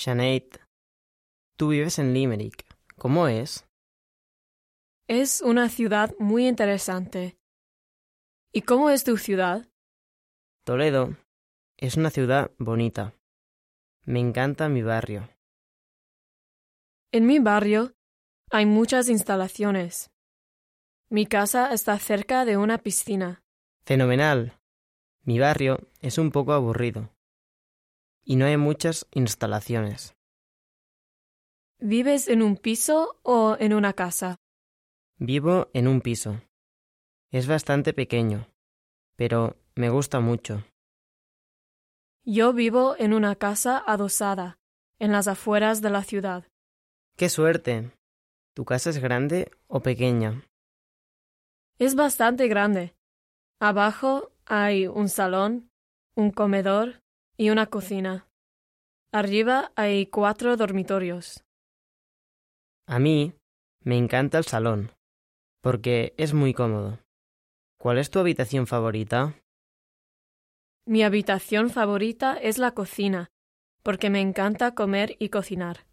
Sinead, tú vives en Limerick. ¿Cómo es? Es una ciudad muy interesante. ¿Y cómo es tu ciudad? Toledo es una ciudad bonita. Me encanta mi barrio. En mi barrio hay muchas instalaciones. Mi casa está cerca de una piscina. Fenomenal. Mi barrio es un poco aburrido. Y no hay muchas instalaciones. ¿Vives en un piso o en una casa? Vivo en un piso. Es bastante pequeño, pero me gusta mucho. Yo vivo en una casa adosada, en las afueras de la ciudad. ¡Qué suerte! ¿Tu casa es grande o pequeña? Es bastante grande. Abajo hay un salón, un comedor y una cocina. Arriba hay cuatro dormitorios. A mí me encanta el salón, porque es muy cómodo. ¿Cuál es tu habitación favorita? Mi habitación favorita es la cocina, porque me encanta comer y cocinar.